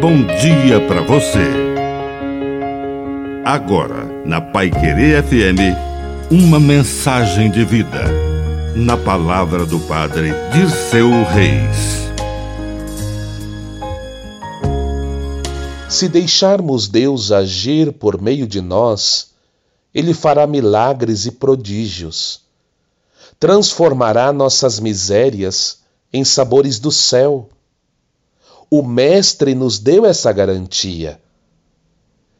bom dia para você. Agora, na Pai Querer FM, uma mensagem de vida. Na palavra do Padre Dirceu Reis. Se deixarmos Deus agir por meio de nós, Ele fará milagres e prodígios. Transformará nossas misérias em sabores do céu o Mestre nos deu essa garantia.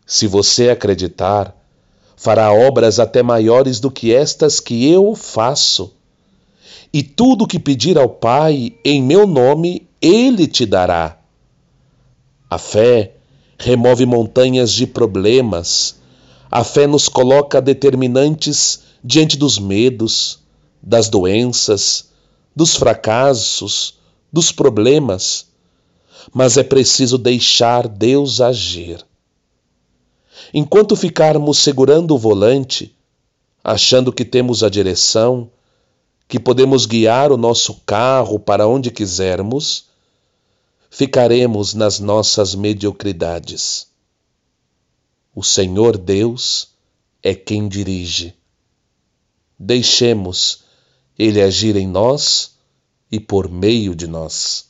Se você acreditar, fará obras até maiores do que estas que eu faço. E tudo que pedir ao Pai em meu nome, Ele te dará. A fé remove montanhas de problemas. A fé nos coloca determinantes diante dos medos, das doenças, dos fracassos, dos problemas mas é preciso deixar Deus agir. Enquanto ficarmos segurando o volante, achando que temos a direção, que podemos guiar o nosso carro para onde quisermos, ficaremos nas nossas mediocridades. O Senhor Deus é quem dirige. Deixemos Ele agir em nós e por meio de nós.